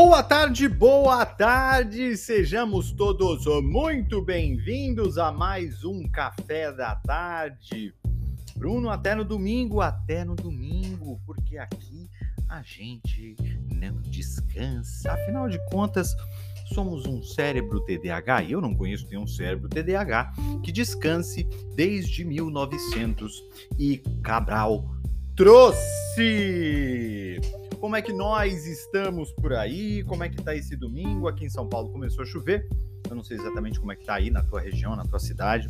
Boa tarde, boa tarde, sejamos todos muito bem-vindos a mais um Café da Tarde. Bruno, até no domingo, até no domingo, porque aqui a gente não descansa. Afinal de contas, somos um cérebro TDAH e eu não conheço nenhum cérebro TDAH que descanse desde 1900 e Cabral trouxe. Como é que nós estamos por aí? Como é que tá esse domingo? Aqui em São Paulo começou a chover. Eu não sei exatamente como é que tá aí na tua região, na tua cidade.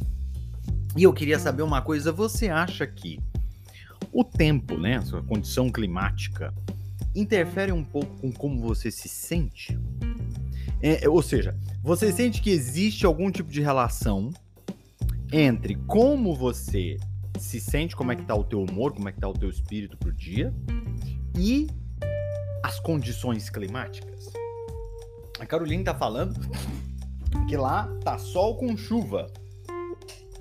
E eu queria saber uma coisa, você acha que o tempo, né, a sua condição climática, interfere um pouco com como você se sente? É, ou seja, você sente que existe algum tipo de relação entre como você se sente, como é que tá o teu humor, como é que tá o teu espírito pro dia e as condições climáticas. A Caroline tá falando que lá tá sol com chuva.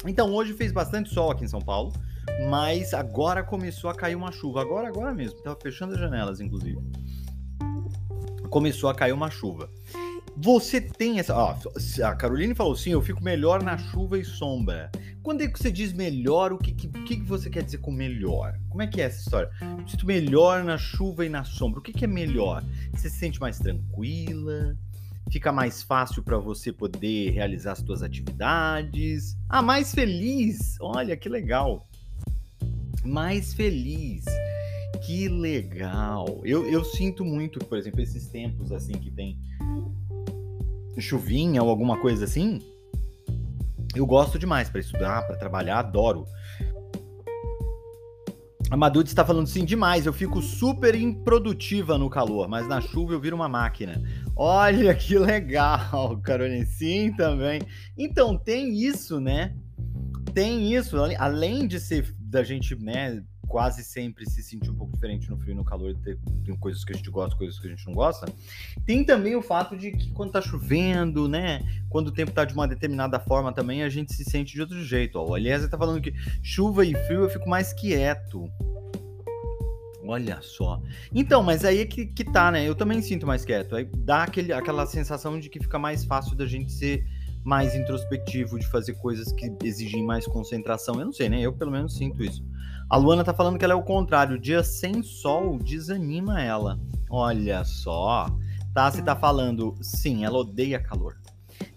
Então hoje fez bastante sol aqui em São Paulo, mas agora começou a cair uma chuva. Agora, agora mesmo. Tava fechando as janelas, inclusive. Começou a cair uma chuva. Você tem essa. Ó, a Caroline falou sim, eu fico melhor na chuva e sombra. Quando é que você diz melhor, o que, que, que você quer dizer com melhor? Como é que é essa história? Eu sinto melhor na chuva e na sombra. O que, que é melhor? Você se sente mais tranquila? Fica mais fácil para você poder realizar as suas atividades? Ah, mais feliz! Olha que legal! Mais feliz! Que legal! Eu, eu sinto muito, por exemplo, esses tempos assim que tem chuvinha ou alguma coisa assim, eu gosto demais para estudar, para trabalhar, adoro. A Madud está falando sim demais. Eu fico super improdutiva no calor, mas na chuva eu viro uma máquina. Olha que legal, Caroline. Sim, também. Então tem isso, né? Tem isso. Além de ser da gente, né, quase sempre se sentir um pouco diferente no frio e no calor, ter, tem coisas que a gente gosta, coisas que a gente não gosta. Tem também o fato de que quando tá chovendo, né, quando o tempo tá de uma determinada forma também, a gente se sente de outro jeito. Ó. O Eliezer tá falando que chuva e frio eu fico mais quieto. Olha só. Então, mas aí é que, que tá, né? Eu também sinto mais quieto. Aí dá aquele, aquela sensação de que fica mais fácil da gente ser mais introspectivo, de fazer coisas que exigem mais concentração. Eu não sei, né? Eu pelo menos sinto isso. A Luana tá falando que ela é o contrário. Dia sem sol desanima ela. Olha só. Tassi tá falando, sim, ela odeia calor.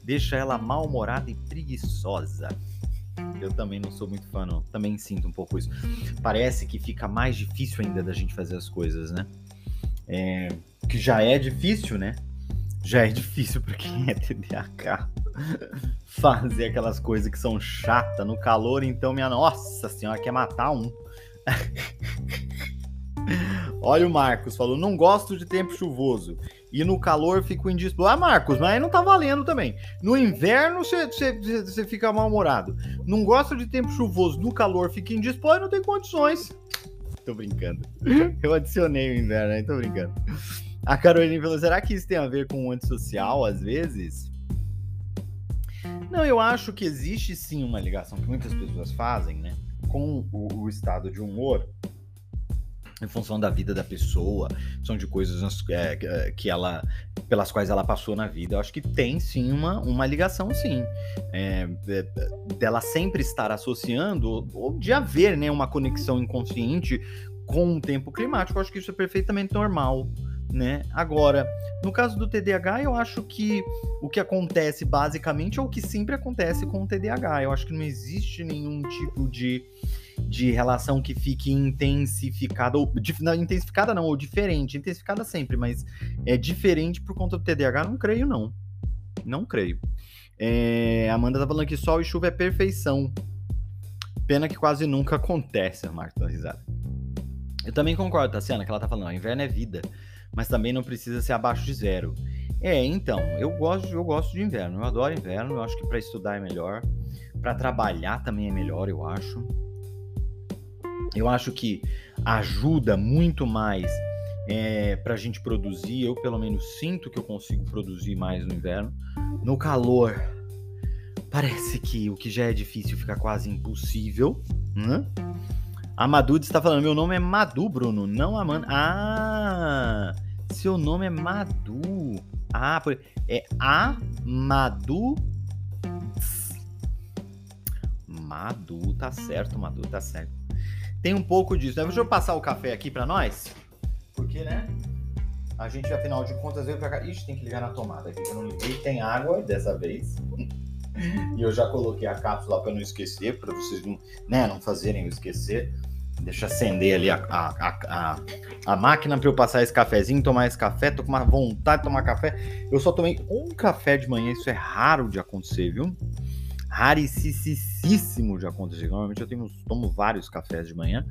Deixa ela mal-humorada e preguiçosa. Eu também não sou muito fã, não. Também sinto um pouco isso. Parece que fica mais difícil ainda da gente fazer as coisas, né? É, que já é difícil, né? Já é difícil para quem é TDAH fazer aquelas coisas que são chatas no calor, então minha nossa senhora quer matar um. Olha o Marcos falou: não gosto de tempo chuvoso. E no calor fico indisposto. Ah, Marcos, mas aí não tá valendo também. No inverno você fica mal-humorado. Não gosto de tempo chuvoso. No calor fica indisposto e não tem condições. Tô brincando. Eu adicionei o inverno aí, tô brincando. A Carolina falou: será que isso tem a ver com o antissocial às vezes? Não, eu acho que existe sim uma ligação que muitas pessoas fazem, né? Com o, o estado de humor em função da vida da pessoa, são de coisas é, é, que ela, pelas quais ela passou na vida. Eu acho que tem sim uma, uma ligação, sim, é, é dela sempre estar associando ou de haver, né, uma conexão inconsciente com o tempo climático. Eu acho que isso é perfeitamente normal né? Agora, no caso do TDAH, eu acho que o que acontece basicamente é o que sempre acontece com o TDAH. Eu acho que não existe nenhum tipo de, de relação que fique intensificada, ou não, intensificada não, ou diferente, intensificada sempre, mas é diferente por conta do TDAH, não creio não. Não creio. É, Amanda tá falando que sol e chuva é perfeição. Pena que quase nunca acontece, Marta risada. Eu também concordo, Tassiana, que ela tá falando, ó, inverno é vida, mas também não precisa ser abaixo de zero. É, então, eu gosto, eu gosto de inverno, eu adoro inverno, eu acho que para estudar é melhor, para trabalhar também é melhor, eu acho. Eu acho que ajuda muito mais é, para a gente produzir. Eu, pelo menos, sinto que eu consigo produzir mais no inverno. No calor, parece que o que já é difícil fica quase impossível. Né? A Madu está falando: meu nome é Madu, Bruno, não Amanda. Ah, seu nome é Madu. Ah, é Amadu. Madu, tá certo, Madu, tá certo. Tem um pouco disso. Né? Deixa eu passar o café aqui para nós. Porque, né? A gente, afinal de contas, veio pra cá. Ixi, tem que ligar na tomada aqui, que eu não liguei. Tem água dessa vez. e eu já coloquei a cápsula para não esquecer, para vocês não, né, não fazerem eu esquecer. Deixa acender ali a, a, a, a máquina para eu passar esse cafezinho, tomar esse café. Tô com uma vontade de tomar café. Eu só tomei um café de manhã, isso é raro de acontecer, viu? Raricíssimo de acontecer. Normalmente eu tenho, tomo vários cafés de manhã.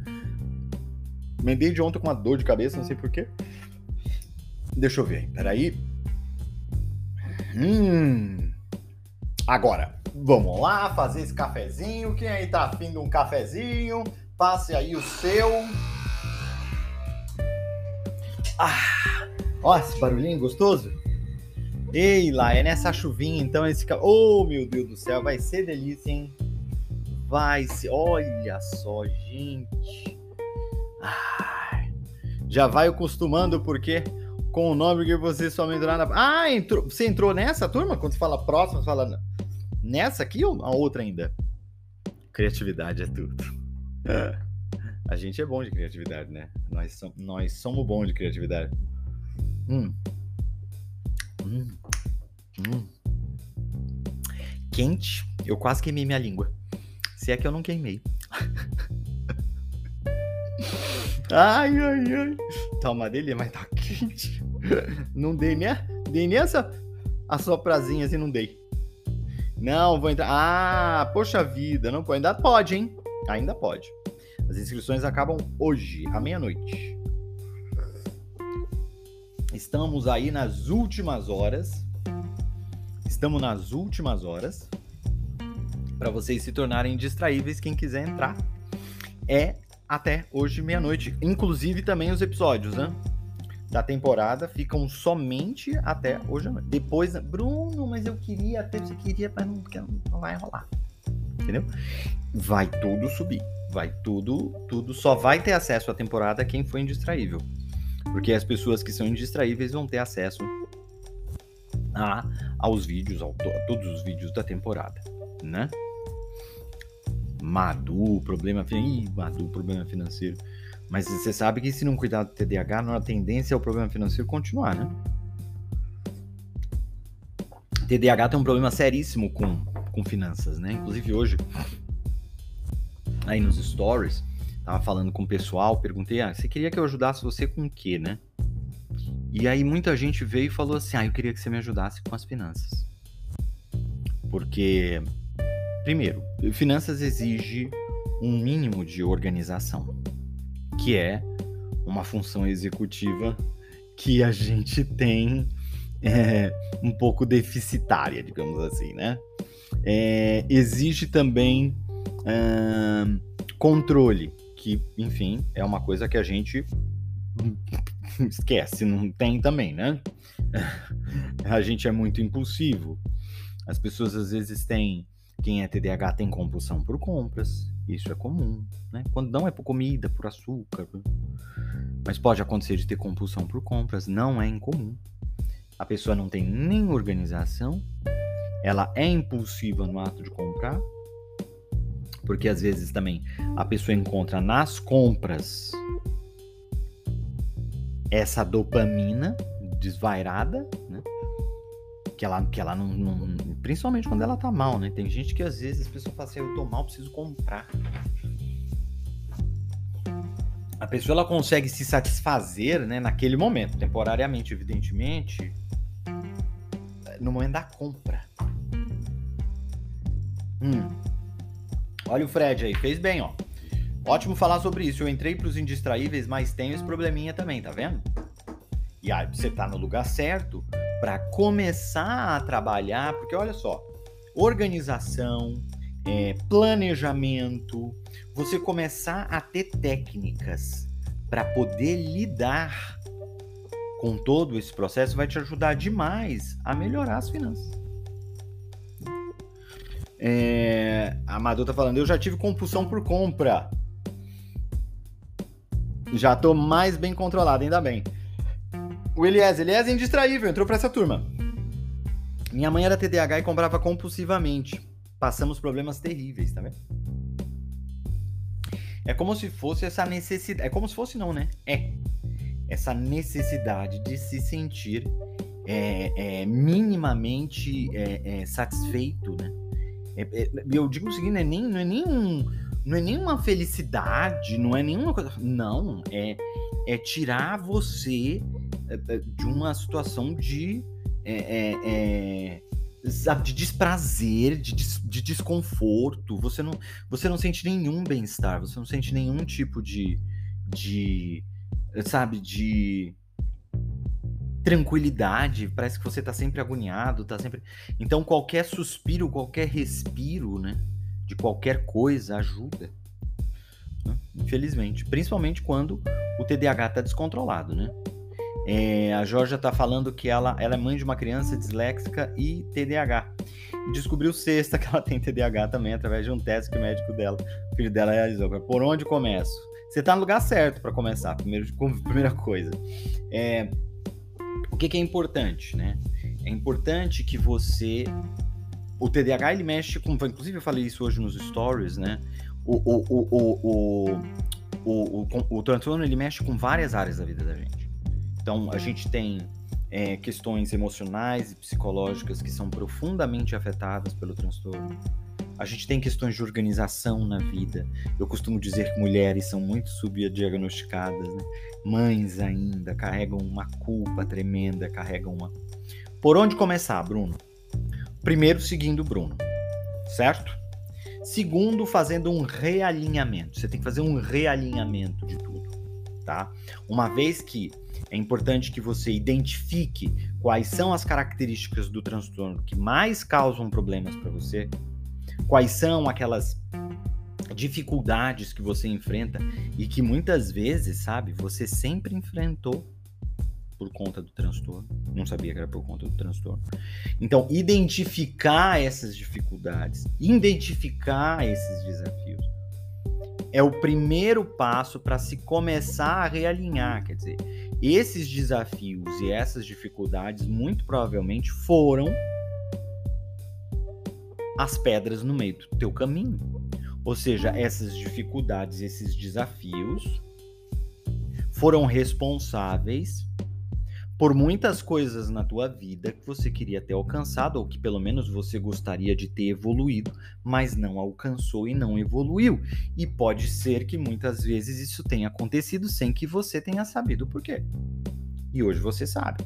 Mendei de ontem com uma dor de cabeça, não sei porquê. Deixa eu ver, peraí. Hum. Agora, vamos lá fazer esse cafezinho. Quem aí tá afim de um cafezinho? Passe aí o seu. Ah, ó, esse barulhinho gostoso. Ei, lá, é nessa chuvinha, então esse. Oh, meu Deus do céu, vai ser delícia, hein? Vai ser. Olha só, gente. Já vai acostumando, porque com o nome que você só me entrar na. Ah, entrou, você entrou nessa turma? Quando você fala próxima, você fala nessa aqui ou a outra ainda? Criatividade é tudo. A gente é bom de criatividade, né? Nós, nós somos bons de criatividade. Hum. Hum. Hum. Quente. Eu quase queimei minha língua. Se é que eu não queimei. ai, ai, ai. Tá uma delícia, mas tá quente. Não dei nem, dei nem essa assoprazinha assim, não dei. Não, vou entrar. Ah, poxa vida, não pode. Ainda pode, hein? Ainda pode. As inscrições acabam hoje, à meia-noite. Estamos aí nas últimas horas. Estamos nas últimas horas. Para vocês se tornarem distraíveis, quem quiser entrar é até hoje meia-noite. Inclusive também os episódios, né? Da temporada ficam somente até hoje à noite. Depois, Bruno, mas eu queria até você queria, mas não, não vai rolar. Entendeu? Vai tudo subir vai tudo, tudo só vai ter acesso à temporada quem foi indistraível. Porque as pessoas que são indistraíveis vão ter acesso a, aos vídeos, ao, a todos os vídeos da temporada, né? Madu, problema financeiro. Madu, problema financeiro. Mas você sabe que se não cuidar do TDAH, a tendência é o problema financeiro continuar, né? TDAH tem um problema seríssimo com, com finanças, né? Inclusive hoje aí nos stories, tava falando com o pessoal, perguntei, ah, você queria que eu ajudasse você com o quê, né? E aí muita gente veio e falou assim, ah, eu queria que você me ajudasse com as finanças. Porque, primeiro, finanças exige um mínimo de organização, que é uma função executiva que a gente tem é, um pouco deficitária, digamos assim, né? É, exige também controle, que, enfim, é uma coisa que a gente esquece, não tem também, né? a gente é muito impulsivo. As pessoas às vezes têm, quem é TDAH tem compulsão por compras, isso é comum, né? Quando não é por comida, por açúcar, mas pode acontecer de ter compulsão por compras, não é incomum. A pessoa não tem nem organização, ela é impulsiva no ato de comprar, porque às vezes também a pessoa encontra nas compras essa dopamina desvairada, né? Que ela, que ela não, não, Principalmente quando ela tá mal, né? Tem gente que às vezes a pessoa fala assim: eu tô mal, preciso comprar. A pessoa ela consegue se satisfazer, né, naquele momento, temporariamente, evidentemente, no momento da compra. Hum. Olha o Fred aí, fez bem, ó. Ótimo falar sobre isso. Eu entrei para os indistraíveis, mas tenho esse probleminha também, tá vendo? E aí você tá no lugar certo para começar a trabalhar, porque olha só, organização, é, planejamento, você começar a ter técnicas para poder lidar com todo esse processo vai te ajudar demais a melhorar as finanças. É, a Amador tá falando, eu já tive compulsão por compra. Já tô mais bem controlado, ainda bem. O Elias, Elias é indistraível, entrou para essa turma. Minha mãe era TDAH e comprava compulsivamente. Passamos problemas terríveis, tá vendo? É como se fosse essa necessidade. É como se fosse, não, né? É. Essa necessidade de se sentir é, é, minimamente é, é satisfeito, né? É, é, eu digo o seguinte: não é nem, não é não é nenhuma felicidade, não é nenhuma coisa. Não, é, é tirar você de uma situação de. É, sabe, de desprazer, de, des, de desconforto. Você não, você não sente nenhum bem-estar, você não sente nenhum tipo de, de, sabe, de tranquilidade. Parece que você tá sempre agoniado, tá sempre. Então qualquer suspiro, qualquer respiro, né, de qualquer coisa ajuda. Né? Infelizmente, principalmente quando o TDAH tá descontrolado, né? É, a Georgia está falando que ela, ela é mãe de uma criança disléxica e TDAH. Descobriu sexta que ela tem TDAH também, através de um teste que o médico dela, o filho dela realizou. Por onde começo? Você está no lugar certo para começar, primeiro, primeira coisa. É, o que, que é importante, né? É importante que você. O TDAH ele mexe com. Inclusive, eu falei isso hoje nos stories, né? O, o, o, o, o, o, o, o transtorno ele mexe com várias áreas da vida da gente. Então, a gente tem é, questões emocionais e psicológicas que são profundamente afetadas pelo transtorno. A gente tem questões de organização na vida. Eu costumo dizer que mulheres são muito subdiagnosticadas, né? Mães ainda carregam uma culpa tremenda, carregam uma. Por onde começar, Bruno? Primeiro, seguindo o Bruno, certo? Segundo, fazendo um realinhamento. Você tem que fazer um realinhamento de tudo, tá? Uma vez que é importante que você identifique quais são as características do transtorno que mais causam problemas para você, quais são aquelas dificuldades que você enfrenta e que muitas vezes, sabe, você sempre enfrentou por conta do transtorno. Não sabia que era por conta do transtorno. Então, identificar essas dificuldades, identificar esses desafios é o primeiro passo para se começar a realinhar, quer dizer, esses desafios e essas dificuldades muito provavelmente foram as pedras no meio do teu caminho. Ou seja, essas dificuldades, esses desafios foram responsáveis por muitas coisas na tua vida que você queria ter alcançado ou que pelo menos você gostaria de ter evoluído, mas não alcançou e não evoluiu. E pode ser que muitas vezes isso tenha acontecido sem que você tenha sabido por quê. E hoje você sabe.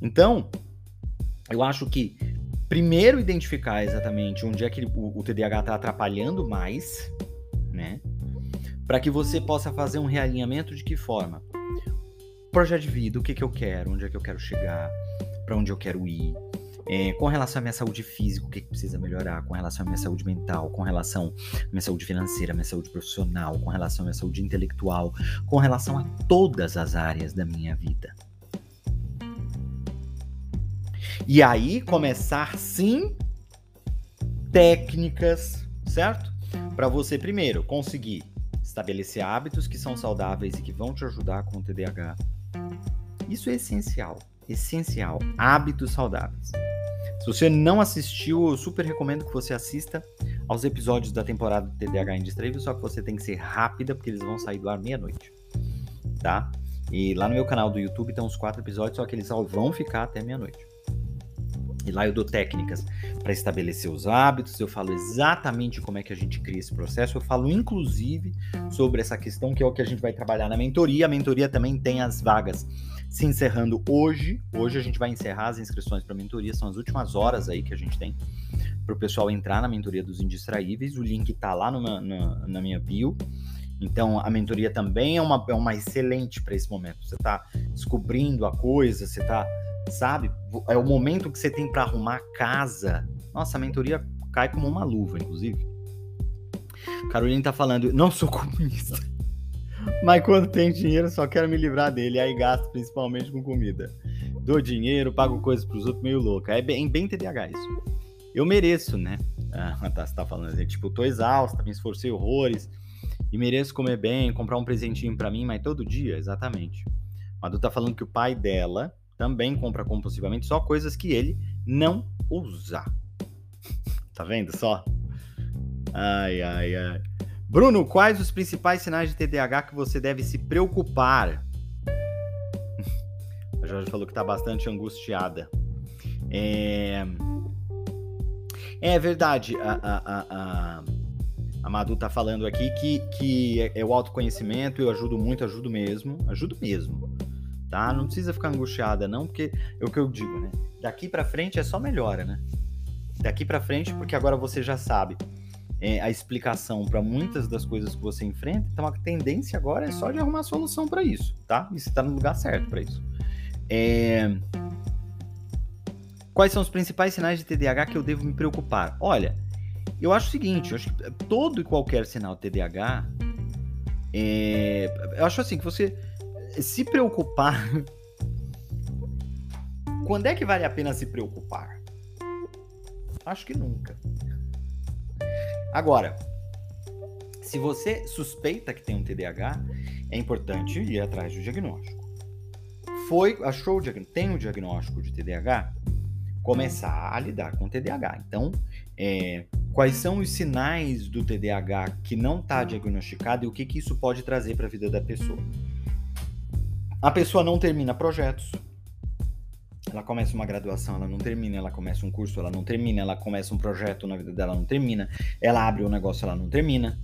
Então, eu acho que primeiro identificar exatamente onde é que o, o TDAH está atrapalhando mais, né? Para que você possa fazer um realinhamento de que forma? Projeto de vida, o que, que eu quero, onde é que eu quero chegar, para onde eu quero ir. É, com relação à minha saúde física, o que, que precisa melhorar, com relação à minha saúde mental, com relação à minha saúde financeira, à minha saúde profissional, com relação à minha saúde intelectual, com relação a todas as áreas da minha vida. E aí começar sim técnicas, certo? Para você primeiro conseguir estabelecer hábitos que são saudáveis e que vão te ajudar com o TDAH isso é essencial, essencial. Hábitos saudáveis. Se você não assistiu, eu super recomendo que você assista aos episódios da temporada do TDAH Indistrível, só que você tem que ser rápida, porque eles vão sair do ar meia-noite, tá? E lá no meu canal do YouTube tem uns quatro episódios, só que eles só vão ficar até meia-noite. E lá eu dou técnicas para estabelecer os hábitos, eu falo exatamente como é que a gente cria esse processo, eu falo inclusive sobre essa questão que é o que a gente vai trabalhar na mentoria. A mentoria também tem as vagas se encerrando hoje. Hoje a gente vai encerrar as inscrições para a mentoria, são as últimas horas aí que a gente tem para o pessoal entrar na mentoria dos indistraíveis. O link está lá na, na minha bio. Então, a mentoria também é uma, é uma excelente para esse momento. Você está descobrindo a coisa, você está, sabe? É o momento que você tem para arrumar a casa. Nossa, a mentoria cai como uma luva, inclusive. Carolina tá falando, não sou comunista. Mas quando tem dinheiro, só quero me livrar dele. Aí gasto principalmente com comida. Dou dinheiro, pago coisas pros outros meio louca. É bem, bem TDAH isso. Eu mereço, né? Ah, tá, você tá falando assim, tipo, tô exausta, me esforcei horrores e mereço comer bem, comprar um presentinho para mim, mas todo dia, exatamente. Madu tá falando que o pai dela também compra compulsivamente só coisas que ele não usa. tá vendo só? Ai, ai, ai. Bruno, quais os principais sinais de TDAH que você deve se preocupar? A Jorge falou que tá bastante angustiada. É, é verdade, a, a, a, a Madu tá falando aqui que, que é, é o autoconhecimento, eu ajudo muito, ajudo mesmo, ajudo mesmo, tá? Não precisa ficar angustiada não, porque é o que eu digo, né? Daqui para frente é só melhora, né? Daqui para frente, porque agora você já sabe é, a explicação para muitas das coisas que você enfrenta, então a tendência agora é só de arrumar solução para isso, tá? E você tá no lugar certo para isso. É... Quais são os principais sinais de TDAH que eu devo me preocupar? Olha, eu acho o seguinte, eu acho que todo e qualquer sinal TDAH, é, eu acho assim que você se preocupar. Quando é que vale a pena se preocupar? Acho que nunca. Agora, se você suspeita que tem um TDAH, é importante ir atrás do diagnóstico. Foi, achou o diagnóstico, tem o diagnóstico de TDAH, começar a lidar com o TDAH. Então, é, Quais são os sinais do TDAH que não está diagnosticado e o que, que isso pode trazer para a vida da pessoa? A pessoa não termina projetos. Ela começa uma graduação, ela não termina. Ela começa um curso, ela não termina. Ela começa um projeto na vida dela, não termina. Ela abre um negócio, ela não termina.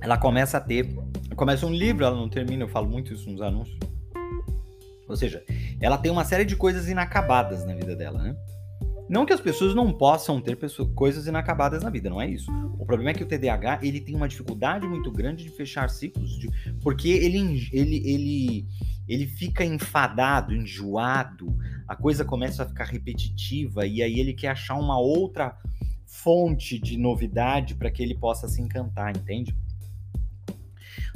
Ela começa a ter. Começa um livro, ela não termina. Eu falo muito isso nos anúncios. Ou seja, ela tem uma série de coisas inacabadas na vida dela, né? Não que as pessoas não possam ter pessoas, coisas inacabadas na vida, não é isso. O problema é que o TDAH ele tem uma dificuldade muito grande de fechar ciclos, de, porque ele, ele, ele, ele fica enfadado, enjoado, a coisa começa a ficar repetitiva e aí ele quer achar uma outra fonte de novidade para que ele possa se encantar, entende?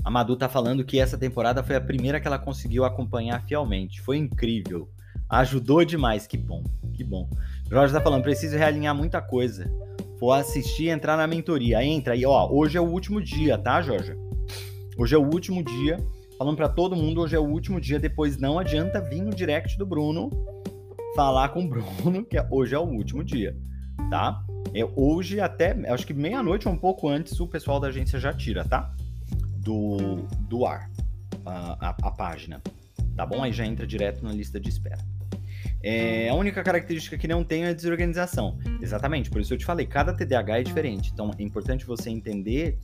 A Madu tá falando que essa temporada foi a primeira que ela conseguiu acompanhar fielmente. Foi incrível. Ajudou demais, que bom, que bom. Jorge tá falando, preciso realinhar muita coisa. Vou assistir e entrar na mentoria. Entra aí, ó. Hoje é o último dia, tá, Jorge? Hoje é o último dia. Falando para todo mundo, hoje é o último dia. Depois não adianta vir no direct do Bruno falar com o Bruno, que é, hoje é o último dia, tá? É, hoje até, acho que meia-noite ou um pouco antes, o pessoal da agência já tira, tá? Do, do ar a, a, a página, tá bom? Aí já entra direto na lista de espera. É, a única característica que não tem é a desorganização. Exatamente, por isso eu te falei, cada TDAH é diferente. Então é importante você entender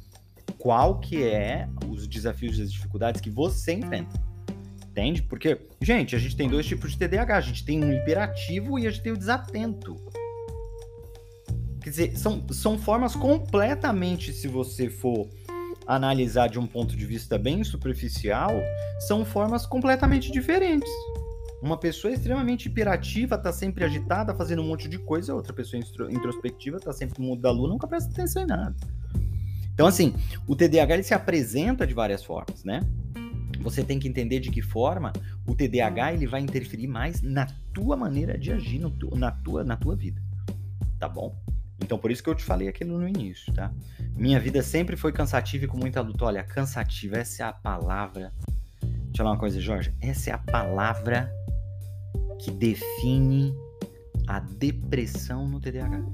qual que é os desafios e as dificuldades que você enfrenta. Entende? Porque, gente, a gente tem dois tipos de TDAH. A gente tem um hiperativo e a gente tem o desatento. Quer dizer, são, são formas completamente, se você for analisar de um ponto de vista bem superficial, são formas completamente diferentes. Uma pessoa extremamente hiperativa tá sempre agitada, fazendo um monte de coisa, outra pessoa introspectiva tá sempre no mundo da lua, nunca presta atenção em nada. Então, assim, o TDAH ele se apresenta de várias formas, né? Você tem que entender de que forma o TDAH ele vai interferir mais na tua maneira de agir, tu, na, tua, na tua vida. Tá bom? Então, por isso que eu te falei aquilo no início, tá? Minha vida sempre foi cansativa e com muita luta. Olha, cansativa, essa é a palavra. Deixa eu falar uma coisa, Jorge. Essa é a palavra que define a depressão no TDAH.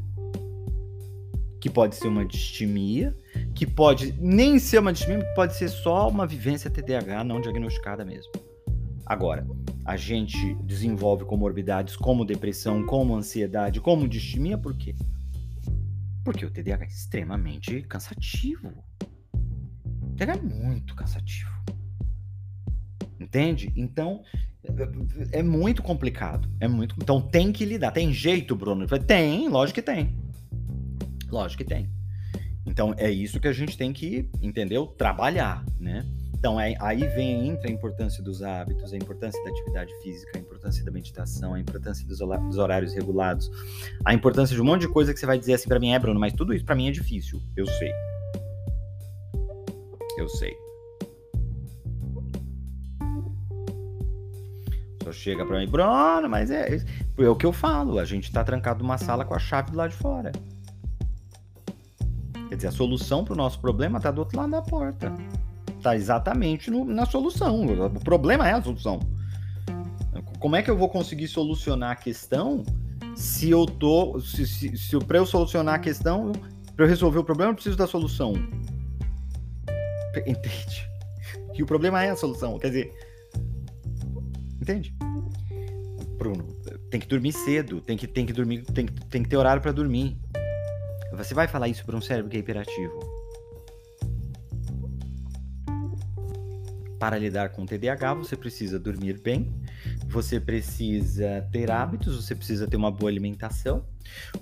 Que pode ser uma distimia, que pode nem ser uma distimia, pode ser só uma vivência TDAH não diagnosticada mesmo. Agora, a gente desenvolve comorbidades como depressão, como ansiedade, como distimia, por quê? Porque o TDAH é extremamente cansativo. O TDAH é muito cansativo. Entende? Então, É muito complicado. É muito. Então tem que lidar. Tem jeito, Bruno? Tem, lógico que tem. Lógico que tem. Então é isso que a gente tem que, entendeu? Trabalhar, né? Então é, aí vem entra a importância dos hábitos, a importância da atividade física, a importância da meditação, a importância dos, dos horários regulados, a importância de um monte de coisa que você vai dizer assim para mim, é Bruno, mas tudo isso para mim é difícil. Eu sei. Eu sei. Só chega para mim, Bruno, mas é, é o que eu falo. A gente tá trancado numa sala com a chave do lado de fora. Quer dizer, a solução para o nosso problema está do outro lado da porta. Está exatamente no, na solução. O problema é a solução. Como é que eu vou conseguir solucionar a questão se eu tô. Se, se, se para eu solucionar a questão, para eu resolver o problema, eu preciso da solução. Entende? E o problema é a solução. Quer dizer. Entende? Bruno, tem que dormir cedo, tem que, tem que dormir, tem, tem que ter horário para dormir. Você vai falar isso para um cérebro que é hiperativo? Para lidar com o TDAH, você precisa dormir bem, você precisa ter hábitos, você precisa ter uma boa alimentação,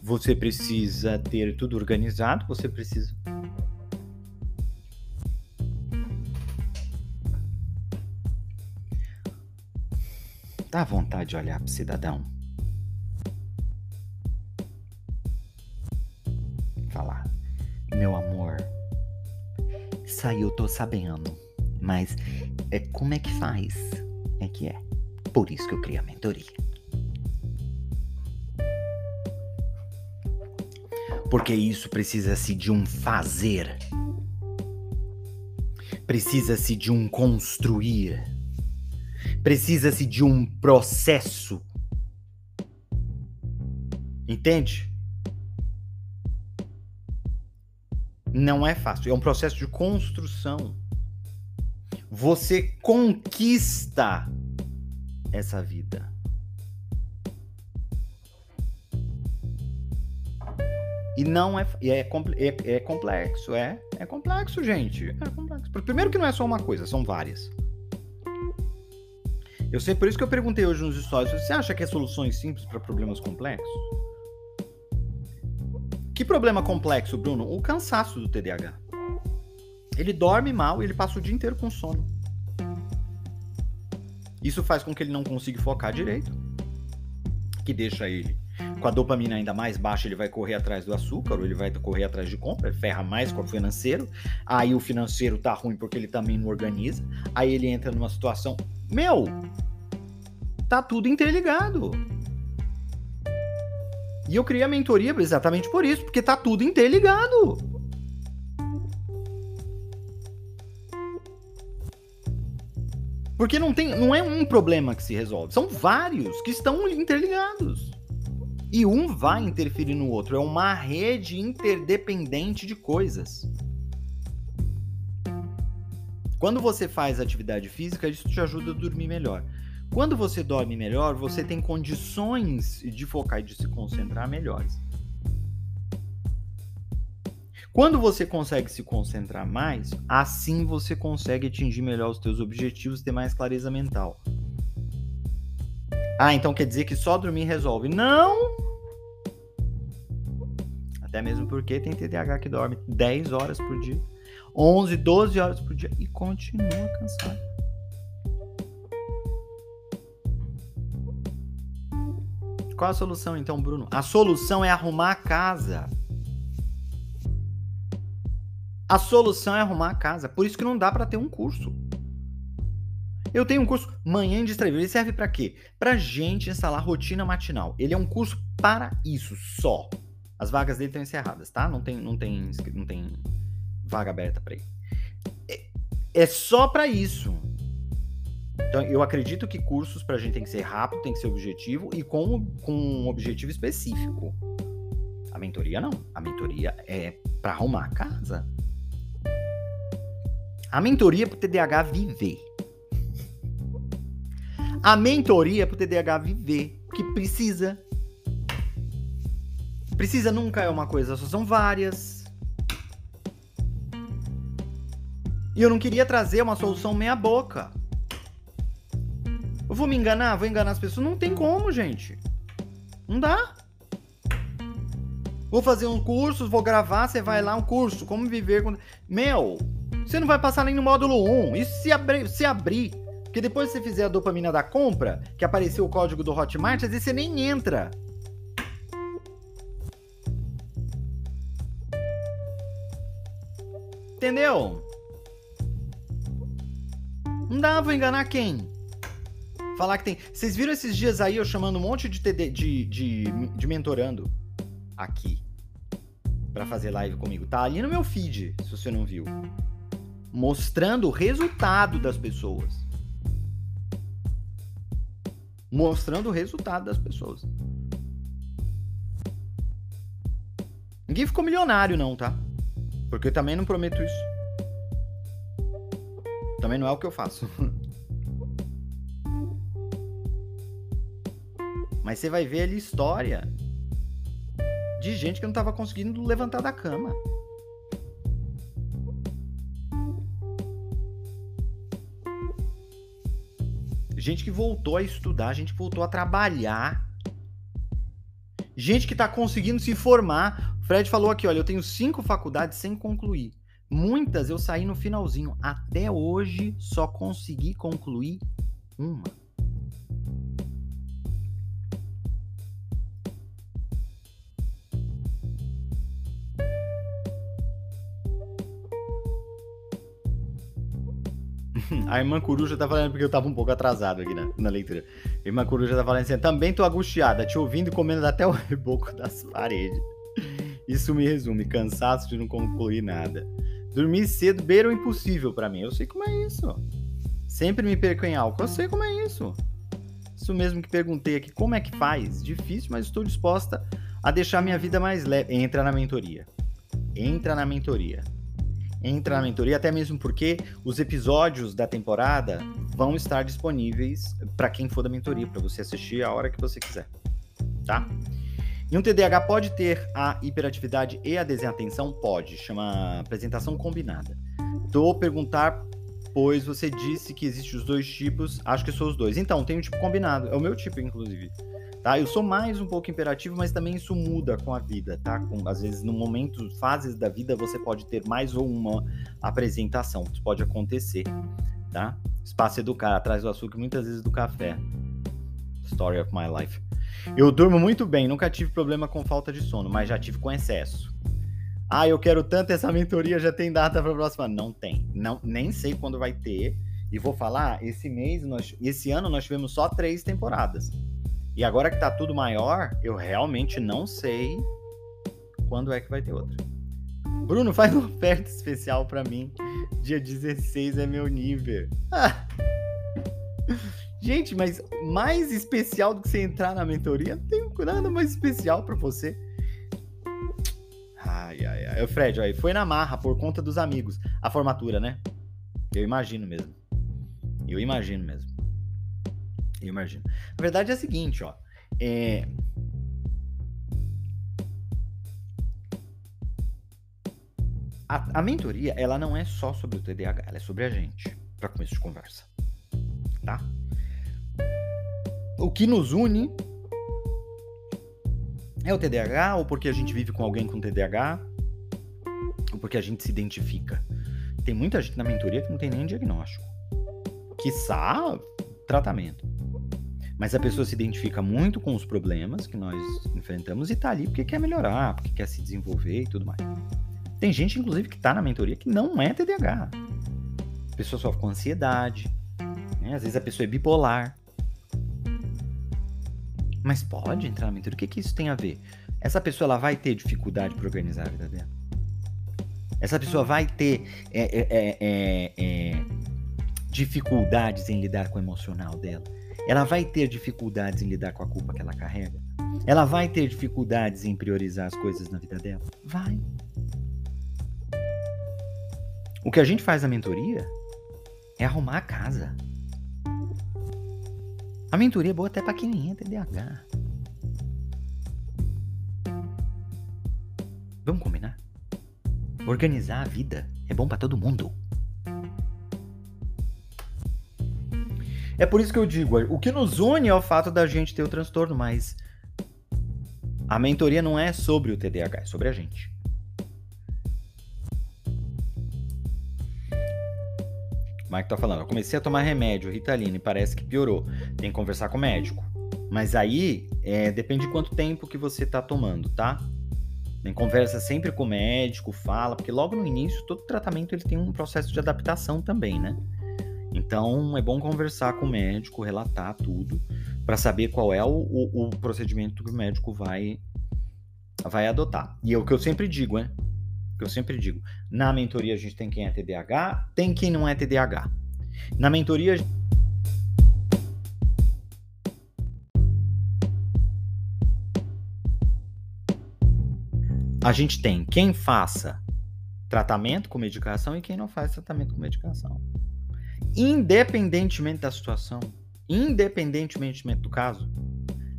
você precisa ter tudo organizado, você precisa. Dá vontade de olhar para o cidadão. Meu amor. Eu tô sabendo. Mas é, como é que faz? É que é. Por isso que eu criei a mentoria. Porque isso precisa-se de um fazer. Precisa-se de um construir. Precisa-se de um processo. Entende? Não é fácil, é um processo de construção. Você conquista essa vida. E não é, é, é, é complexo, é, é complexo, gente. É complexo. Primeiro que não é só uma coisa, são várias. Eu sei, por isso que eu perguntei hoje nos stories, você acha que é soluções simples para problemas complexos? Que problema complexo, Bruno? O cansaço do TDAH. Ele dorme mal e ele passa o dia inteiro com sono. Isso faz com que ele não consiga focar direito, que deixa ele com a dopamina ainda mais baixa, ele vai correr atrás do açúcar, ou ele vai correr atrás de compra, ferra mais com o financeiro. Aí o financeiro tá ruim porque ele também não organiza. Aí ele entra numa situação, meu, tá tudo interligado. E eu criei a mentoria exatamente por isso, porque tá tudo interligado. Porque não tem, não é um problema que se resolve, são vários que estão interligados. E um vai interferir no outro, é uma rede interdependente de coisas. Quando você faz atividade física, isso te ajuda a dormir melhor. Quando você dorme melhor, você tem condições de focar e de se concentrar melhores. Quando você consegue se concentrar mais, assim você consegue atingir melhor os seus objetivos, ter mais clareza mental. Ah, então quer dizer que só dormir resolve? Não! Até mesmo porque tem TDAH que dorme 10 horas por dia, 11, 12 horas por dia e continua cansado. Qual a solução então, Bruno? A solução é arrumar a casa. A solução é arrumar a casa. Por isso que não dá para ter um curso. Eu tenho um curso Manhã de Extravivo. Ele serve para quê? Para gente instalar rotina matinal. Ele é um curso para isso só. As vagas dele estão encerradas, tá? Não tem, não tem, não tem vaga aberta para ele. É, é só para isso. Então, eu acredito que cursos para a gente tem que ser rápido, tem que ser objetivo e com, com um objetivo específico. A mentoria não. A mentoria é para arrumar a casa. A mentoria é para o TDAH viver. A mentoria é para o TDAH viver, que precisa. Precisa nunca é uma coisa, só são várias. E eu não queria trazer uma solução meia boca. Eu vou me enganar? Vou enganar as pessoas? Não tem como, gente. Não dá. Vou fazer um curso, vou gravar, você vai lá, um curso, como viver com. Meu, você não vai passar nem no módulo 1. Isso se, abri, se abrir. Porque depois que você fizer a dopamina da compra, que apareceu o código do Hotmart, às vezes você nem entra. Entendeu? Não dá, vou enganar quem? Falar que tem. Vocês viram esses dias aí eu chamando um monte de, TD, de, de, de mentorando aqui para fazer live comigo. Tá ali no meu feed, se você não viu. Mostrando o resultado das pessoas. Mostrando o resultado das pessoas. Ninguém ficou milionário, não, tá? Porque eu também não prometo isso. Também não é o que eu faço. Mas você vai ver ali história de gente que não estava conseguindo levantar da cama. Gente que voltou a estudar, gente que voltou a trabalhar. Gente que está conseguindo se formar. O Fred falou aqui, olha, eu tenho cinco faculdades sem concluir. Muitas eu saí no finalzinho. Até hoje só consegui concluir uma. A irmã Coruja tá falando porque eu tava um pouco atrasado aqui na, na leitura. A irmã Coruja tá falando assim: também tô angustiada, te ouvindo e comendo até o reboco das paredes. Isso me resume: cansaço de não concluir nada. Dormir cedo beira o impossível para mim. Eu sei como é isso. Sempre me perco em álcool. Eu sei como é isso. Isso mesmo que perguntei aqui: como é que faz? Difícil, mas estou disposta a deixar minha vida mais leve. Entra na mentoria. Entra na mentoria entra na mentoria, até mesmo porque os episódios da temporada vão estar disponíveis para quem for da mentoria, para você assistir a hora que você quiser, tá? E um TDAH pode ter a hiperatividade e a desatenção? Pode, chama apresentação combinada. Tô perguntar, pois você disse que existem os dois tipos, acho que são os dois. Então, tem um tipo combinado, é o meu tipo, inclusive. Tá? Eu sou mais um pouco imperativo, mas também isso muda com a vida, tá? Com, às vezes, no momento, fases da vida, você pode ter mais ou uma apresentação. Isso pode acontecer, tá? Espaço educar, atrás do açúcar, muitas vezes do café. Story of my life. Eu durmo muito bem, nunca tive problema com falta de sono, mas já tive com excesso. Ah, eu quero tanto essa mentoria, já tem data para a próxima? Não tem. Não, nem sei quando vai ter. E vou falar, esse mês, nós, esse ano nós tivemos só três temporadas. E agora que tá tudo maior, eu realmente não sei quando é que vai ter outra. Bruno, faz uma oferta especial para mim. Dia 16 é meu nível. Gente, mas mais especial do que você entrar na mentoria, não tem nada mais especial para você. Ai, ai, ai. Fred, aí foi na marra por conta dos amigos. A formatura, né? Eu imagino mesmo. Eu imagino mesmo. Eu imagino. Na verdade é a seguinte, ó. É... A, a mentoria, ela não é só sobre o TDAH, ela é sobre a gente, para começo de conversa. Tá? O que nos une é o TDAH, ou porque a gente vive com alguém com TDAH, ou porque a gente se identifica. Tem muita gente na mentoria que não tem nem diagnóstico. Quiçá tratamento. Mas a pessoa se identifica muito com os problemas que nós enfrentamos e tá ali porque quer melhorar, porque quer se desenvolver e tudo mais. Tem gente, inclusive, que tá na mentoria que não é TDAH. A pessoa sofre com ansiedade, né? às vezes a pessoa é bipolar. Mas pode entrar na mentoria. O que, que isso tem a ver? Essa pessoa ela vai ter dificuldade para organizar a vida dela. Essa pessoa vai ter é, é, é, é dificuldades em lidar com o emocional dela ela vai ter dificuldades em lidar com a culpa que ela carrega? Ela vai ter dificuldades em priorizar as coisas na vida dela? Vai. O que a gente faz na mentoria é arrumar a casa. A mentoria é boa até para quem é TDAH. Vamos combinar? Organizar a vida é bom para todo mundo. É por isso que eu digo, o que nos une é o fato da gente ter o transtorno, mas a mentoria não é sobre o TDAH, é sobre a gente. O Mike tá falando, eu comecei a tomar remédio, Ritalina, e parece que piorou. Tem que conversar com o médico. Mas aí, é, depende de quanto tempo que você tá tomando, tá? Conversa sempre com o médico, fala, porque logo no início, todo tratamento ele tem um processo de adaptação também, né? Então, é bom conversar com o médico, relatar tudo, para saber qual é o, o, o, procedimento que o médico vai, vai adotar. E é o que eu sempre digo, né? O que eu sempre digo. Na mentoria a gente tem quem é TDAH, tem quem não é TDAH. Na mentoria. A gente tem quem faça tratamento com medicação e quem não faz tratamento com medicação independentemente da situação, independentemente do caso,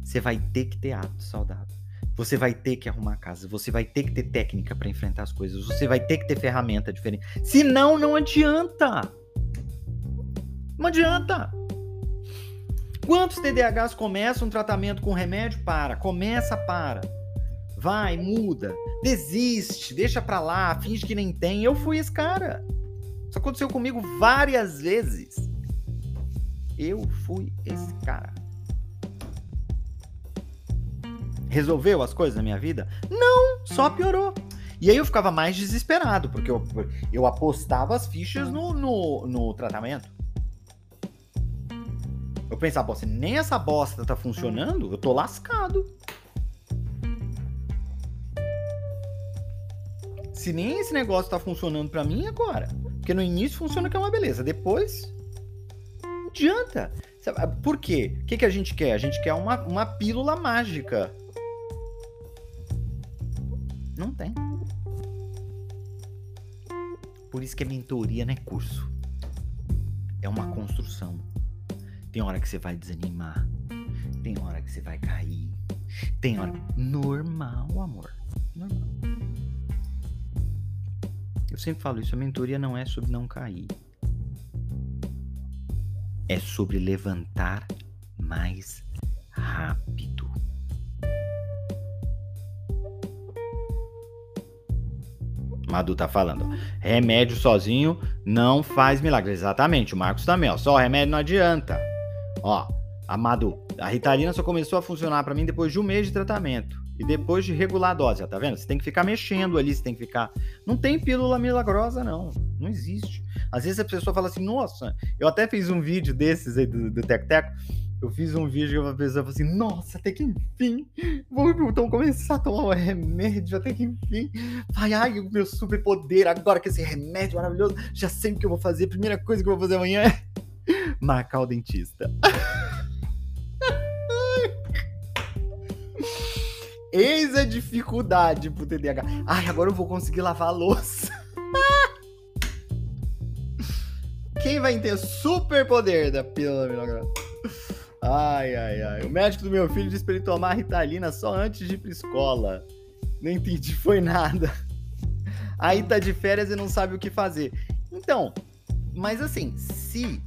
você vai ter que ter hábito saudável. Você vai ter que arrumar a casa, você vai ter que ter técnica para enfrentar as coisas, você vai ter que ter ferramenta diferente. Senão, não adianta. Não adianta. Quantos TDAHs começam um tratamento com remédio? Para. Começa, para. Vai, muda. Desiste, deixa pra lá, finge que nem tem. Eu fui esse cara. Isso aconteceu comigo várias vezes. Eu fui esse cara. Resolveu as coisas na minha vida? Não, só piorou. E aí eu ficava mais desesperado, porque eu, eu apostava as fichas no, no, no tratamento. Eu pensava, se nem essa bosta tá funcionando, eu tô lascado. Se nem esse negócio tá funcionando para mim agora. Porque no início funciona que é uma beleza, depois não adianta. Por quê? O que, que a gente quer? A gente quer uma, uma pílula mágica. Não tem. Por isso que a mentoria não é curso. É uma construção. Tem hora que você vai desanimar. Tem hora que você vai cair. Tem hora. Normal, amor. Normal. Eu sempre falo isso, a mentoria não é sobre não cair. É sobre levantar mais rápido. Madu tá falando. Remédio sozinho não faz milagre. Exatamente, o Marcos também, ó. Só remédio não adianta. Ó, a Madu, a Ritalina só começou a funcionar para mim depois de um mês de tratamento e depois de regular a dose, tá vendo? Você tem que ficar mexendo ali, você tem que ficar. Não tem pílula milagrosa, não. Não existe. Às vezes a pessoa fala assim, nossa, eu até fiz um vídeo desses aí do, do Teco. Eu fiz um vídeo que uma pessoa falou assim, nossa, até que enfim, vou então começar a tomar o remédio, até que enfim. Ai, ai, o meu superpoder, agora que esse remédio maravilhoso, já sei o que eu vou fazer. Primeira coisa que eu vou fazer amanhã é marcar o dentista. Eis a dificuldade pro TDAH. Ai, agora eu vou conseguir lavar a louça. Quem vai ter superpoder da pílula milagrosa? Ai, ai, ai. O médico do meu filho disse pra ele tomar Ritalina só antes de ir pra escola. Não entendi, foi nada. Aí tá de férias e não sabe o que fazer. Então, mas assim, se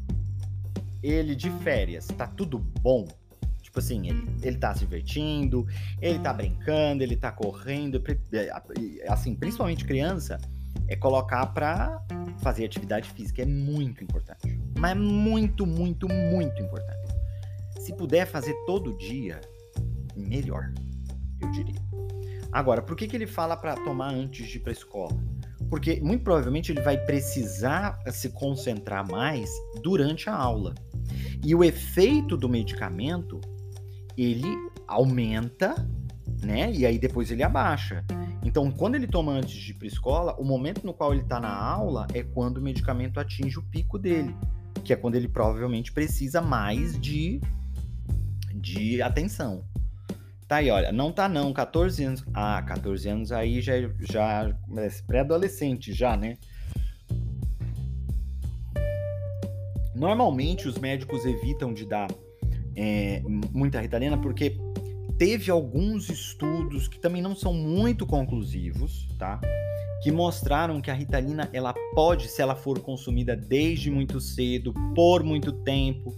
ele de férias tá tudo bom, Tipo assim, ele, ele tá se divertindo, ele tá brincando, ele tá correndo. É, assim, principalmente criança, é colocar pra fazer atividade física. É muito importante. Mas é muito, muito, muito importante. Se puder fazer todo dia, melhor, eu diria. Agora, por que, que ele fala para tomar antes de ir pra escola? Porque muito provavelmente ele vai precisar se concentrar mais durante a aula. E o efeito do medicamento ele aumenta, né? E aí depois ele abaixa. Então, quando ele toma antes de ir para escola, o momento no qual ele está na aula é quando o medicamento atinge o pico dele, que é quando ele provavelmente precisa mais de, de atenção. Tá aí, olha, não tá não, 14 anos. Ah, 14 anos aí já, já é pré-adolescente já, né? Normalmente os médicos evitam de dar é, muita ritalina, porque teve alguns estudos que também não são muito conclusivos, tá? Que mostraram que a ritalina ela pode, se ela for consumida desde muito cedo, por muito tempo,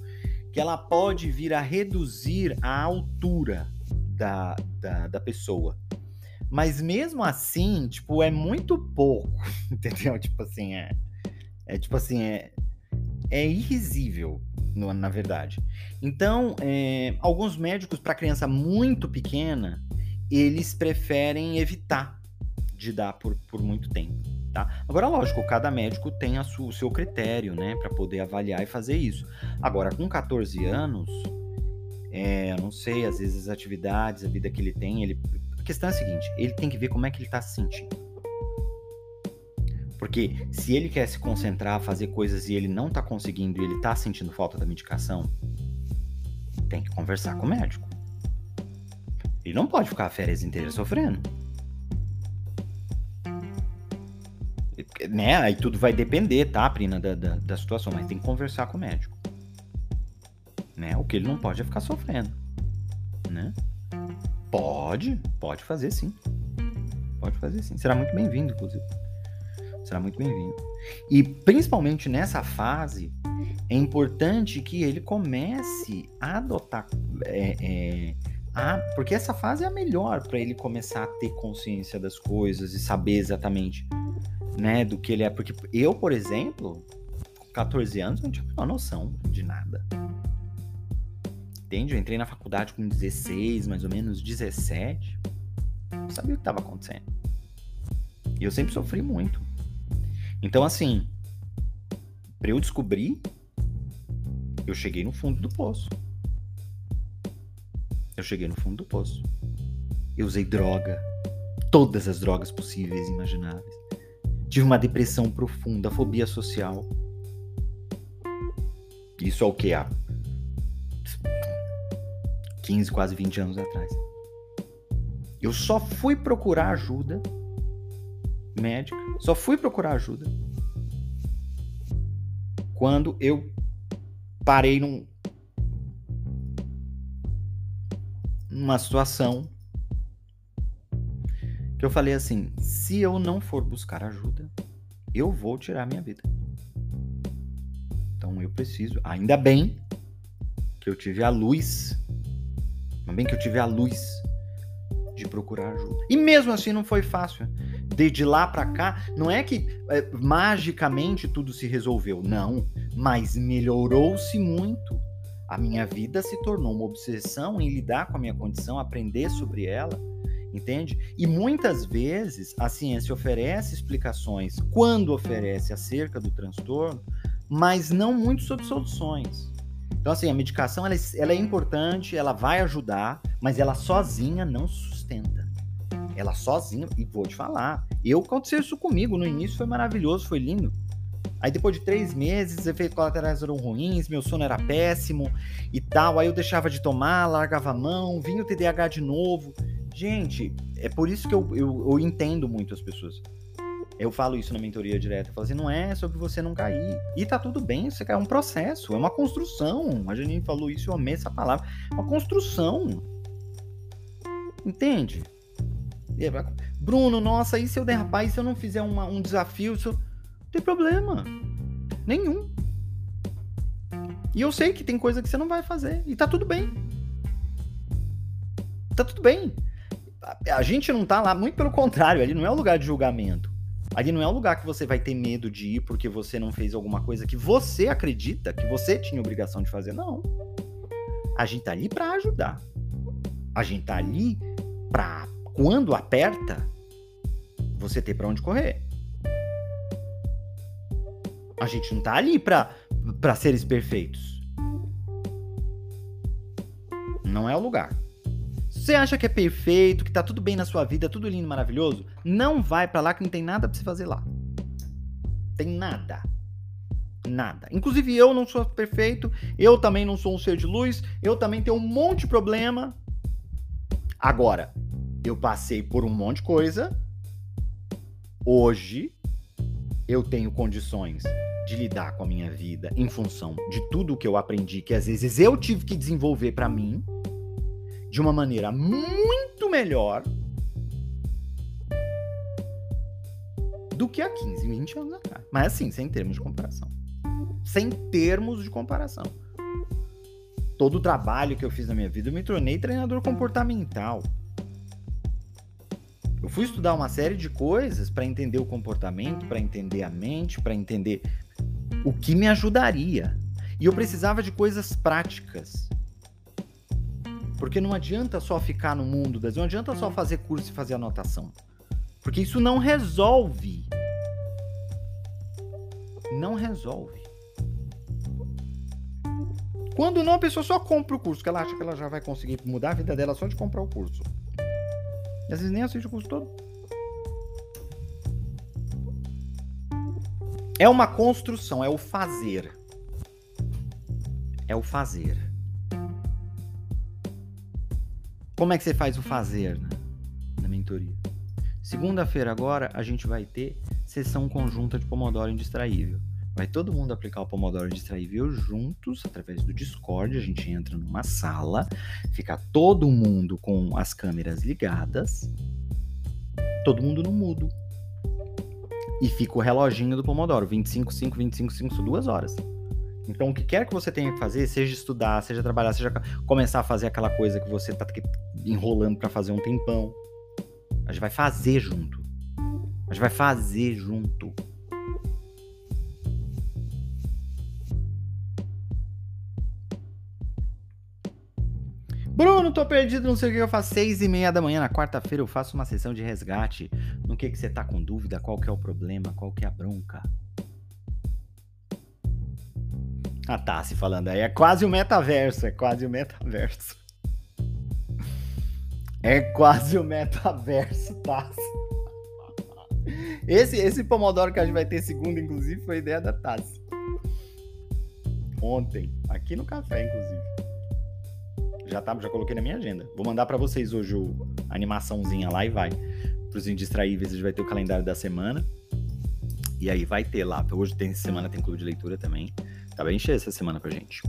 que ela pode vir a reduzir a altura da, da, da pessoa. Mas mesmo assim, tipo, é muito pouco, entendeu? Tipo assim, é, é tipo assim, é, é irrisível, na verdade. Então, é, alguns médicos para criança muito pequena, eles preferem evitar de dar por, por muito tempo. Tá? Agora, lógico, cada médico tem sua, o seu critério, né, para poder avaliar e fazer isso. Agora, com 14 anos, é, não sei, às vezes as atividades, a vida que ele tem, ele... a questão é a seguinte: ele tem que ver como é que ele está se sentindo. Porque se ele quer se concentrar, fazer coisas e ele não está conseguindo e ele está sentindo falta da medicação, tem que conversar com o médico. Ele não pode ficar a férias inteiras sofrendo. Né? Aí tudo vai depender, tá, Prina, da, da, da situação, mas tem que conversar com o médico. Né? O que ele não pode é ficar sofrendo. Né? Pode, pode fazer sim. Pode fazer sim. Será muito bem-vindo, inclusive. Será muito bem-vindo. E principalmente nessa fase, é importante que ele comece a adotar. É, é, a, porque essa fase é a melhor para ele começar a ter consciência das coisas e saber exatamente né, do que ele é. Porque eu, por exemplo, com 14 anos, não tinha uma noção de nada. Entende? Eu entrei na faculdade com 16, mais ou menos 17. Não sabia o que estava acontecendo. E eu sempre sofri muito. Então, assim, para eu descobrir, eu cheguei no fundo do poço. Eu cheguei no fundo do poço. Eu usei droga, todas as drogas possíveis e imagináveis. Tive uma depressão profunda, fobia social. Isso é o que? Há 15, quase 20 anos atrás. Eu só fui procurar ajuda médica, só fui procurar ajuda quando eu parei num, numa situação que eu falei assim: se eu não for buscar ajuda, eu vou tirar minha vida. Então eu preciso, ainda bem que eu tive a luz, ainda bem que eu tive a luz de procurar ajuda. E mesmo assim não foi fácil de, de lá para cá, não é que é, magicamente tudo se resolveu, não, mas melhorou-se muito. A minha vida se tornou uma obsessão em lidar com a minha condição, aprender sobre ela, entende? E muitas vezes a ciência oferece explicações quando oferece acerca do transtorno, mas não muito sobre soluções. Então, assim, a medicação ela, é, ela é importante, ela vai ajudar, mas ela sozinha não sustenta. Ela sozinha, e vou te falar, eu aconteceu isso comigo. No início foi maravilhoso, foi lindo. Aí depois de três meses, os efeitos colaterais eram ruins, meu sono era péssimo e tal. Aí eu deixava de tomar, largava a mão, vinha o TDAH de novo. Gente, é por isso que eu, eu, eu entendo muito as pessoas. Eu falo isso na mentoria direta. Eu falo assim, não é sobre você não cair. E tá tudo bem, você cai. É um processo, é uma construção. A Janine falou isso, eu amei essa palavra. Uma construção. Entende? Bruno, nossa, e se eu derrapar? E se eu não fizer uma, um desafio? Não tem problema. Nenhum. E eu sei que tem coisa que você não vai fazer. E tá tudo bem. Tá tudo bem. A, a gente não tá lá, muito pelo contrário, ali não é o lugar de julgamento. Ali não é o lugar que você vai ter medo de ir porque você não fez alguma coisa que você acredita que você tinha obrigação de fazer. Não. A gente tá ali para ajudar. A gente tá ali para quando aperta, você ter para onde correr. A gente não tá ali para para seres perfeitos. Não é o lugar. Você acha que é perfeito, que tá tudo bem na sua vida, tudo lindo, maravilhoso, não vai para lá que não tem nada para você fazer lá. Tem nada. Nada. Inclusive eu não sou perfeito, eu também não sou um ser de luz, eu também tenho um monte de problema. Agora, eu passei por um monte de coisa. Hoje eu tenho condições de lidar com a minha vida em função de tudo que eu aprendi, que às vezes eu tive que desenvolver para mim de uma maneira muito melhor do que há 15, 20 anos atrás. Mas assim, sem termos de comparação. Sem termos de comparação. todo o trabalho que eu fiz na minha vida, eu me tornei treinador comportamental. Eu fui estudar uma série de coisas para entender o comportamento, para entender a mente, para entender o que me ajudaria. E eu precisava de coisas práticas. Porque não adianta só ficar no mundo das. Não adianta só fazer curso e fazer anotação. Porque isso não resolve. Não resolve. Quando não, a pessoa só compra o curso, que ela acha que ela já vai conseguir mudar a vida dela só de comprar o curso. Às vezes nem assiste o curso todo. É uma construção, é o fazer. É o fazer. Como é que você faz o fazer né? na mentoria? Segunda-feira agora a gente vai ter sessão conjunta de Pomodoro Indistraível. Vai todo mundo aplicar o Pomodoro Distraível juntos, através do Discord. A gente entra numa sala, fica todo mundo com as câmeras ligadas, todo mundo no mudo. E fica o reloginho do Pomodoro, 25, 5, 25, 5, são duas horas. Então, o que quer que você tenha que fazer, seja estudar, seja trabalhar, seja começar a fazer aquela coisa que você tá enrolando para fazer um tempão, a gente vai fazer junto. A gente vai fazer junto. Bruno, tô perdido, não sei o que eu faço. Seis e meia da manhã na quarta-feira eu faço uma sessão de resgate. No que que você tá com dúvida? Qual que é o problema? Qual que é a bronca? Ah, tá, se falando aí. É quase o metaverso, é quase o metaverso. É quase o metaverso, Tassi. Esse, esse Pomodoro que a gente vai ter segunda, inclusive, foi ideia da Tassi. Ontem, aqui no café, inclusive. Já, tá, já coloquei na minha agenda. Vou mandar para vocês hoje o, a animaçãozinha lá e vai. Para os indistraíveis, a gente vai ter o calendário da semana. E aí vai ter lá. Hoje tem semana, tem clube de leitura também. Tá bem cheio essa semana pra gente.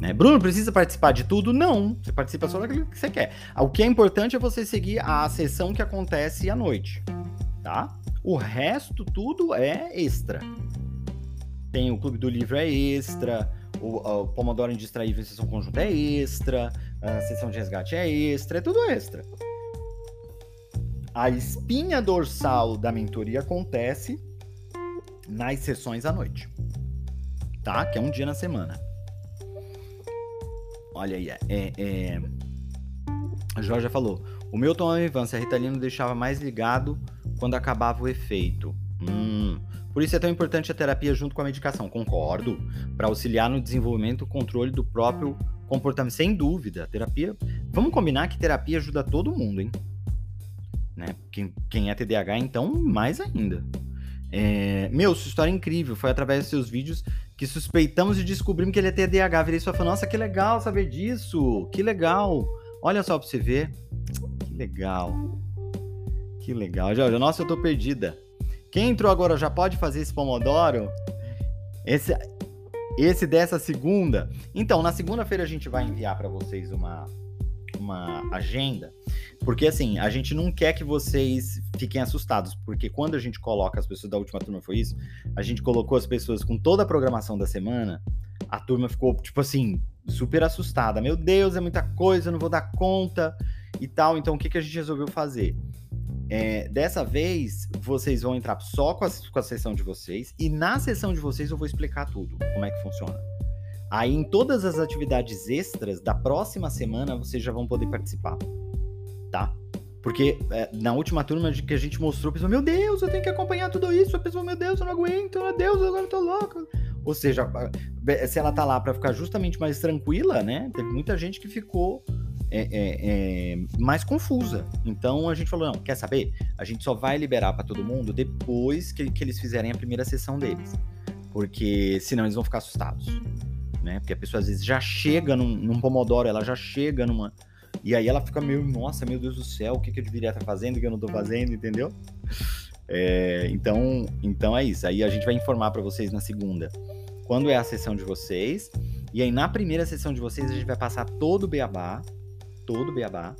Né? Bruno, precisa participar de tudo? Não. Você participa só daquilo que você quer. O que é importante é você seguir a sessão que acontece à noite. Tá? O resto, tudo é extra. Tem o Clube do Livro é extra. O, o Pomodoro Indistraível Sessão Conjunta é extra a sessão de resgate é extra, é tudo extra. A espinha dorsal da mentoria acontece nas sessões à noite, tá? Que é um dia na semana. Olha aí, é, é... a Jorge falou. O meu tomava Vance, a Ritalina deixava mais ligado quando acabava o efeito. Hum. Por isso é tão importante a terapia junto com a medicação, concordo, para auxiliar no desenvolvimento e controle do próprio comportamento, sem dúvida. Terapia. Vamos combinar que terapia ajuda todo mundo, hein? Né? Quem, quem é TDAH, então, mais ainda. É... Meu, sua história é incrível. Foi através dos seus vídeos que suspeitamos e descobrimos que ele é TDAH. Virei sua fã. Nossa, que legal saber disso. Que legal. Olha só pra você ver. Que legal. Que legal. Nossa, eu tô perdida. Quem entrou agora já pode fazer esse Pomodoro? Esse, esse dessa segunda. Então, na segunda-feira a gente vai enviar para vocês uma, uma agenda, porque assim, a gente não quer que vocês fiquem assustados, porque quando a gente coloca as pessoas da última turma foi isso, a gente colocou as pessoas com toda a programação da semana, a turma ficou tipo assim, super assustada. Meu Deus, é muita coisa, não vou dar conta e tal. Então, o que, que a gente resolveu fazer? É, dessa vez, vocês vão entrar só com a, com a sessão de vocês, e na sessão de vocês eu vou explicar tudo, como é que funciona. Aí, em todas as atividades extras da próxima semana, vocês já vão poder participar, tá? Porque é, na última turma que a gente mostrou, a pessoa, meu Deus, eu tenho que acompanhar tudo isso. A pessoa, meu Deus, eu não aguento, meu Deus, agora eu tô louco. Ou seja, se ela tá lá para ficar justamente mais tranquila, né? Teve muita gente que ficou é, é, é, mais confusa. Então a gente falou: não, quer saber? A gente só vai liberar para todo mundo depois que, que, eles fizerem a primeira sessão deles. Porque senão eles vão ficar assustados. Né? Porque a pessoa às vezes já chega num, num Pomodoro, ela já chega numa. E aí ela fica meio, nossa, meu Deus do céu, o que, que eu deveria estar fazendo, o que eu não estou fazendo, entendeu? É, então, então é isso. Aí a gente vai informar para vocês na segunda quando é a sessão de vocês. E aí na primeira sessão de vocês a gente vai passar todo o beabá todo o beabá.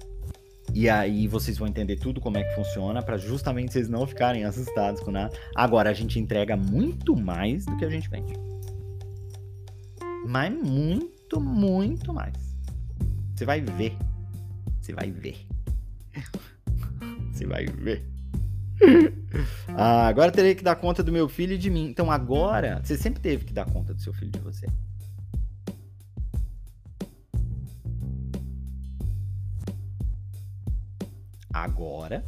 E aí vocês vão entender tudo como é que funciona para justamente vocês não ficarem assustados com nada. Agora a gente entrega muito mais do que a gente vende. Mas muito muito, mais. Você vai ver. Você vai ver. Você vai ver. Ah, agora terei que dar conta do meu filho e de mim. Então agora, você sempre teve que dar conta do seu filho e de você. Agora,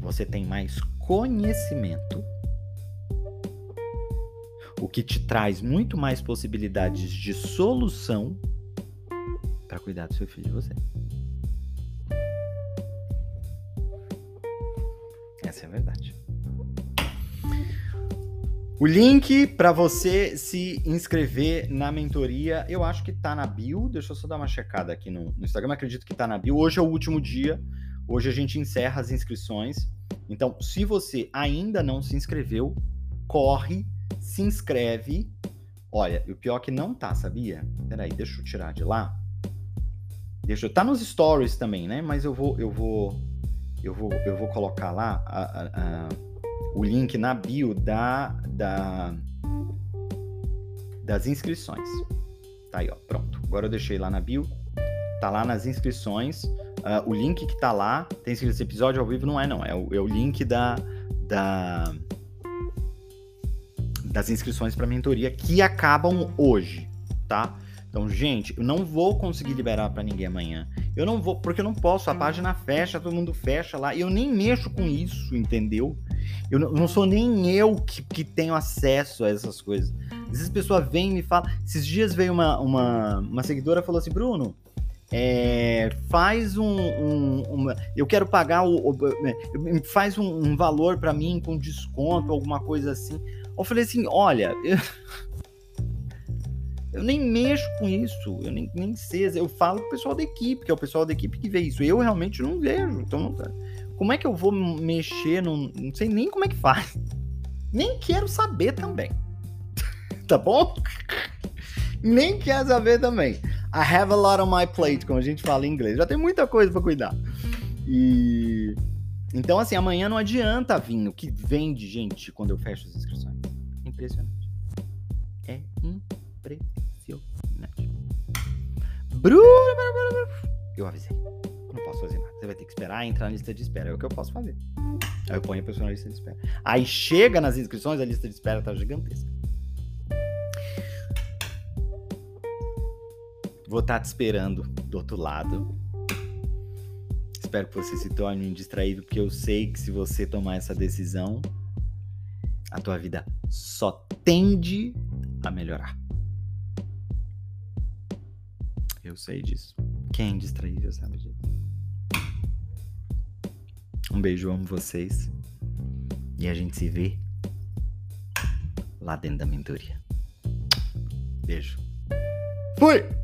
você tem mais conhecimento, o que te traz muito mais possibilidades de solução para cuidar do seu filho de você. Essa é a verdade. O link para você se inscrever na mentoria, eu acho que tá na bio. Deixa eu só dar uma checada aqui no, no Instagram. Acredito que tá na bio. Hoje é o último dia. Hoje a gente encerra as inscrições. Então, se você ainda não se inscreveu, corre, se inscreve. Olha, o pior é que não tá, sabia? Peraí, deixa eu tirar de lá. Deixa eu. Tá nos stories também, né? Mas eu vou, eu vou eu vou, eu vou colocar lá a, a, a, o link na bio da, da, das inscrições. Tá aí, ó, pronto. Agora eu deixei lá na bio, tá lá nas inscrições. Uh, o link que tá lá, tem escrito esse episódio ao vivo, não é não, é o, é o link da, da das inscrições para mentoria que acabam hoje, tá? Então, gente, eu não vou conseguir liberar para ninguém amanhã. Eu não vou, porque eu não posso, a página fecha, todo mundo fecha lá. Eu nem mexo com isso, entendeu? Eu não, não sou nem eu que, que tenho acesso a essas coisas. Às vezes pessoas vêm e me falam. Esses dias veio uma, uma, uma seguidora e falou assim: Bruno, é, faz um, um eu quero pagar o, o faz um, um valor para mim com desconto alguma coisa assim eu falei assim olha eu, eu nem mexo com isso, eu nem, nem sei. Eu falo com o pessoal da equipe, que é o pessoal da equipe que vê isso. Eu realmente não vejo. Então, como é que eu vou mexer? Num, não sei nem como é que faz. Nem quero saber também. tá bom? nem quero saber também. I have a lot on my plate, como a gente fala em inglês. Já tem muita coisa para cuidar. E. Então, assim, amanhã não adianta vir o que vende, gente, quando eu fecho as inscrições. Impressionante. É impressionante. Bruno, eu avisei. Não posso fazer nada. Você vai ter que esperar entrar na lista de espera. É o que eu posso fazer. Aí eu ponho a pessoa na lista de espera. Aí chega nas inscrições, a lista de espera tá gigantesca. Vou estar tá te esperando do outro lado. Espero que você se torne um distraído, porque eu sei que se você tomar essa decisão, a tua vida só tende a melhorar. Eu sei disso. Quem é distraível sabe disso. Um beijo, amo vocês. E a gente se vê lá dentro da mentoria. Beijo. Fui!